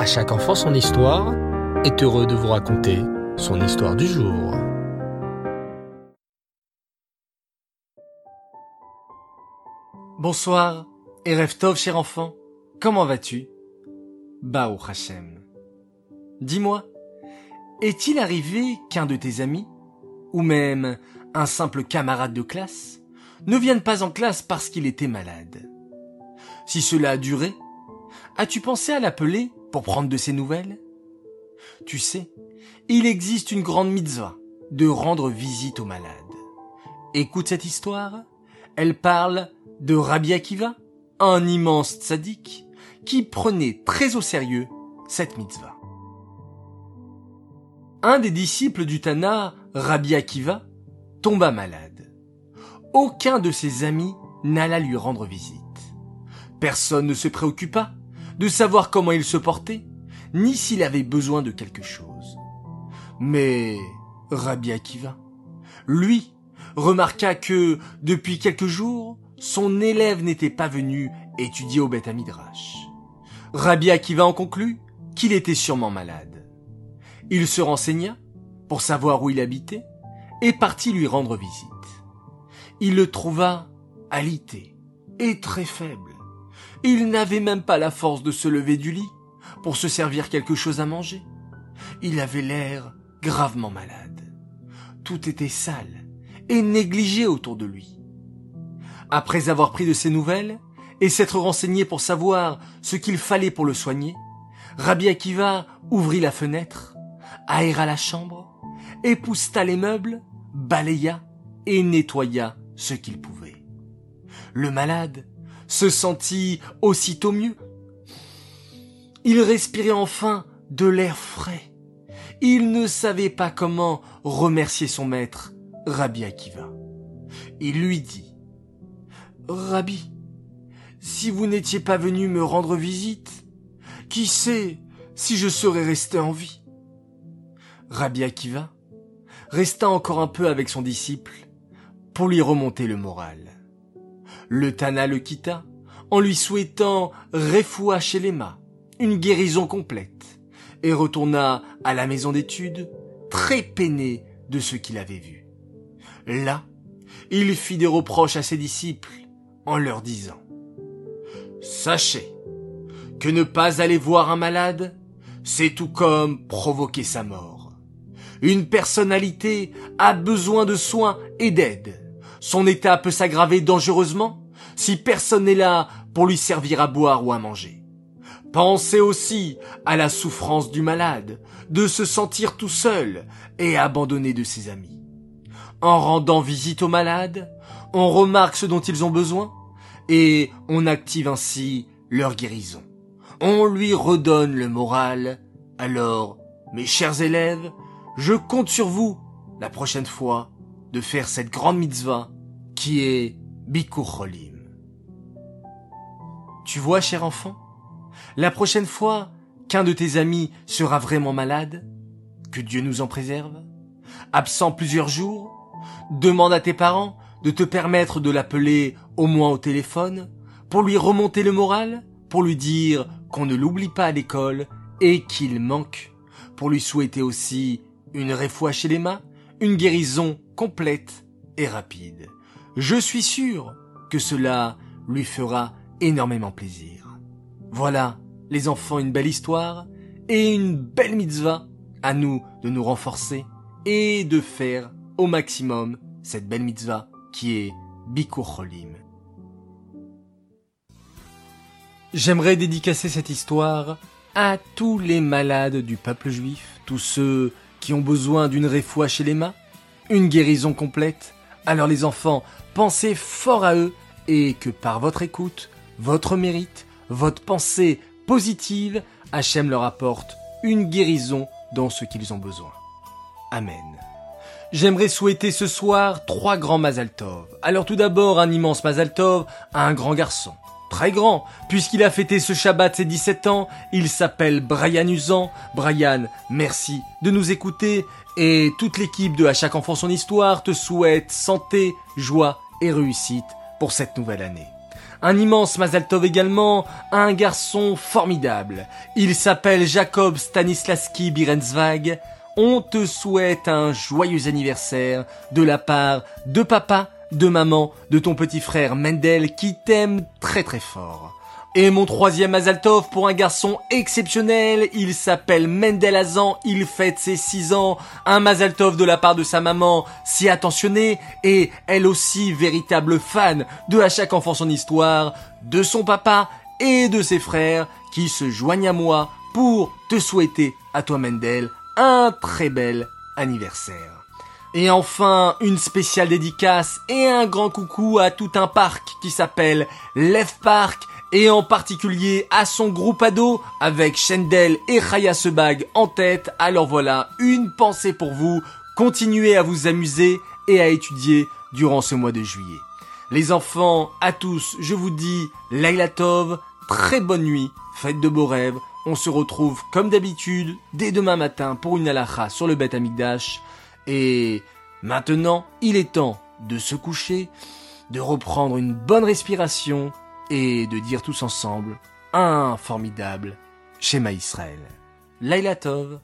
À chaque enfant son histoire est heureux de vous raconter son histoire du jour. Bonsoir, et Tov, cher enfant. Comment vas-tu? Bao Hachem. Dis-moi, est-il arrivé qu'un de tes amis, ou même un simple camarade de classe, ne vienne pas en classe parce qu'il était malade? Si cela a duré, as-tu pensé à l'appeler pour prendre de ses nouvelles? Tu sais, il existe une grande mitzvah de rendre visite aux malades. Écoute cette histoire, elle parle de Rabbi Akiva, un immense tzaddik, qui prenait très au sérieux cette mitzvah. Un des disciples du Tana, Rabbi Akiva, tomba malade. Aucun de ses amis n'alla lui rendre visite. Personne ne se préoccupa de savoir comment il se portait, ni s'il avait besoin de quelque chose. Mais Rabbi Akiva, lui, remarqua que, depuis quelques jours, son élève n'était pas venu étudier au Beth Amidrash. Rabbi Akiva en conclut qu'il était sûrement malade. Il se renseigna pour savoir où il habitait et partit lui rendre visite. Il le trouva alité et très faible. Il n'avait même pas la force de se lever du lit pour se servir quelque chose à manger. Il avait l'air gravement malade. Tout était sale et négligé autour de lui. Après avoir pris de ses nouvelles et s'être renseigné pour savoir ce qu'il fallait pour le soigner, Rabbi Akiva ouvrit la fenêtre, aéra la chambre, épousta les meubles, balaya et nettoya ce qu'il pouvait. Le malade se sentit aussitôt mieux. Il respirait enfin de l'air frais. Il ne savait pas comment remercier son maître, Rabbi Akiva. Il lui dit Rabbi, si vous n'étiez pas venu me rendre visite, qui sait si je serais resté en vie? Rabbi Akiva resta encore un peu avec son disciple pour lui remonter le moral. Le Tana le quitta en lui souhaitant Refoua chez Lema, une guérison complète, et retourna à la maison d'études très peiné de ce qu'il avait vu. Là, il fit des reproches à ses disciples en leur disant Sachez que ne pas aller voir un malade, c'est tout comme provoquer sa mort. Une personnalité a besoin de soins et d'aide. Son état peut s'aggraver dangereusement si personne n'est là pour lui servir à boire ou à manger. Pensez aussi à la souffrance du malade, de se sentir tout seul et abandonné de ses amis. En rendant visite aux malades, on remarque ce dont ils ont besoin et on active ainsi leur guérison. On lui redonne le moral. Alors, mes chers élèves, je compte sur vous, la prochaine fois, de faire cette grande mitzvah qui est Bikur. Tu vois, cher enfant, la prochaine fois qu'un de tes amis sera vraiment malade, que Dieu nous en préserve, absent plusieurs jours, demande à tes parents de te permettre de l'appeler au moins au téléphone, pour lui remonter le moral, pour lui dire qu'on ne l'oublie pas à l'école et qu'il manque, pour lui souhaiter aussi une réfoua chez les mains, une guérison complète et rapide. Je suis sûr que cela lui fera énormément plaisir. Voilà, les enfants, une belle histoire et une belle mitzvah à nous de nous renforcer et de faire au maximum cette belle mitzvah qui est Bikur Cholim. J'aimerais dédicacer cette histoire à tous les malades du peuple juif, tous ceux qui ont besoin d'une réfoua chez les mains, une guérison complète. Alors les enfants, pensez fort à eux et que par votre écoute, votre mérite, votre pensée positive, Hachem leur apporte une guérison dans ce qu'ils ont besoin. Amen. J'aimerais souhaiter ce soir trois grands Mazal Tov. Alors tout d'abord un immense Mazal Tov à un grand garçon. Très grand, puisqu'il a fêté ce Shabbat ses 17 ans, il s'appelle Brian Usan. Brian, merci de nous écouter et toute l'équipe de À chaque enfant son histoire te souhaite santé, joie et réussite pour cette nouvelle année. Un immense Mazal Tov également un garçon formidable. Il s'appelle Jacob Stanislavski Birenzwag. On te souhaite un joyeux anniversaire de la part de papa, de maman, de ton petit frère Mendel qui t'aime très très fort. Et mon troisième Azaltov pour un garçon exceptionnel, il s'appelle Mendel Azan, il fête ses 6 ans, un Mazaltov de la part de sa maman, si attentionnée, et elle aussi véritable fan de À chaque enfant son histoire, de son papa et de ses frères, qui se joignent à moi pour te souhaiter, à toi Mendel, un très bel anniversaire. Et enfin, une spéciale dédicace et un grand coucou à tout un parc qui s'appelle Lev Park et en particulier à son groupe ado avec Shendel et Raya Sebag en tête. Alors voilà, une pensée pour vous. Continuez à vous amuser et à étudier durant ce mois de juillet. Les enfants, à tous, je vous dis Laila Tov, très bonne nuit, faites de beaux rêves. On se retrouve comme d'habitude dès demain matin pour une alacha sur le Bet Amigdash. Et maintenant, il est temps de se coucher, de reprendre une bonne respiration et de dire tous ensemble un formidable schéma Israël. Laila Tov,